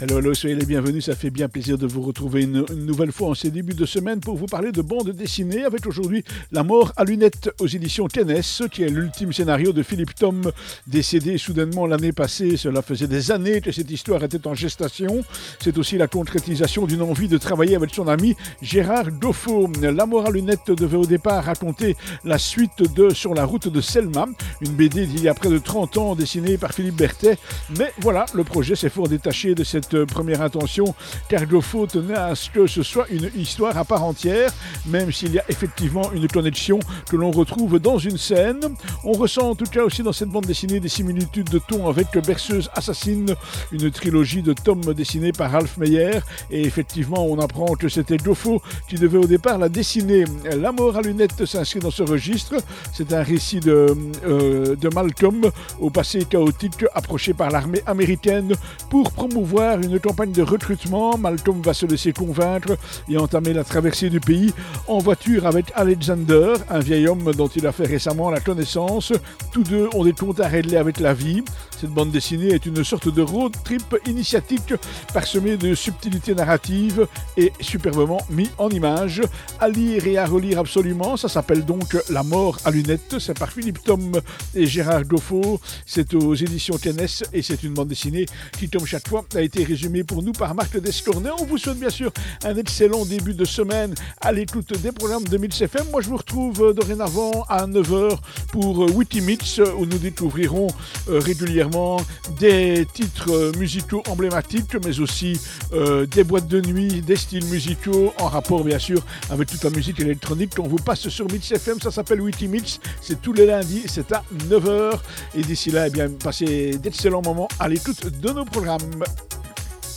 Hello, hello, soyez les bienvenus. Ça fait bien plaisir de vous retrouver une, nouvelle fois en ces débuts de semaine pour vous parler de bande dessinée avec aujourd'hui La mort à lunettes aux éditions Tennis, qui est l'ultime scénario de Philippe Tom, décédé soudainement l'année passée. Cela faisait des années que cette histoire était en gestation. C'est aussi la concrétisation d'une envie de travailler avec son ami Gérard Goffo. La mort à lunettes devait au départ raconter la suite de Sur la route de Selma, une BD d'il y a près de 30 ans dessinée par Philippe Berthet. Mais voilà, le projet s'est fort détaché de cette euh, première intention, car Goffo tenait à ce que ce soit une histoire à part entière, même s'il y a effectivement une connexion que l'on retrouve dans une scène. On ressent en tout cas aussi dans cette bande dessinée des similitudes de ton avec Berceuse Assassine, une trilogie de tomes dessinés par Ralph Meyer, et effectivement on apprend que c'était Goffo qui devait au départ la dessiner. La mort à lunettes s'inscrit dans ce registre, c'est un récit de, euh, de Malcolm au passé chaotique approché par l'armée américaine pour promouvoir une campagne de recrutement. Malcolm va se laisser convaincre et entamer la traversée du pays en voiture avec Alexander, un vieil homme dont il a fait récemment la connaissance. Tous deux ont des comptes à régler avec la vie. Cette bande dessinée est une sorte de road trip initiatique parsemée de subtilités narratives et superbement mis en image. À lire et à relire absolument, ça s'appelle donc La mort à lunettes. C'est par Philippe Tom et Gérard Goffo. C'est aux éditions TNS et c'est une bande dessinée qui, comme chaque fois, a été résumé pour nous par Marc Descornet. On vous souhaite bien sûr un excellent début de semaine à l'écoute des programmes de Mix FM. Moi, je vous retrouve euh, dorénavant à 9h pour euh, Witty Mix, où nous découvrirons euh, régulièrement des titres musicaux emblématiques, mais aussi des boîtes de nuit, des styles musicaux en rapport bien sûr avec toute la musique électronique qu'on vous passe sur Mix FM. Ça s'appelle Witty Mix. C'est tous les lundis, c'est à 9h. Et d'ici là, eh bien, passez d'excellents moments à l'écoute de nos programmes.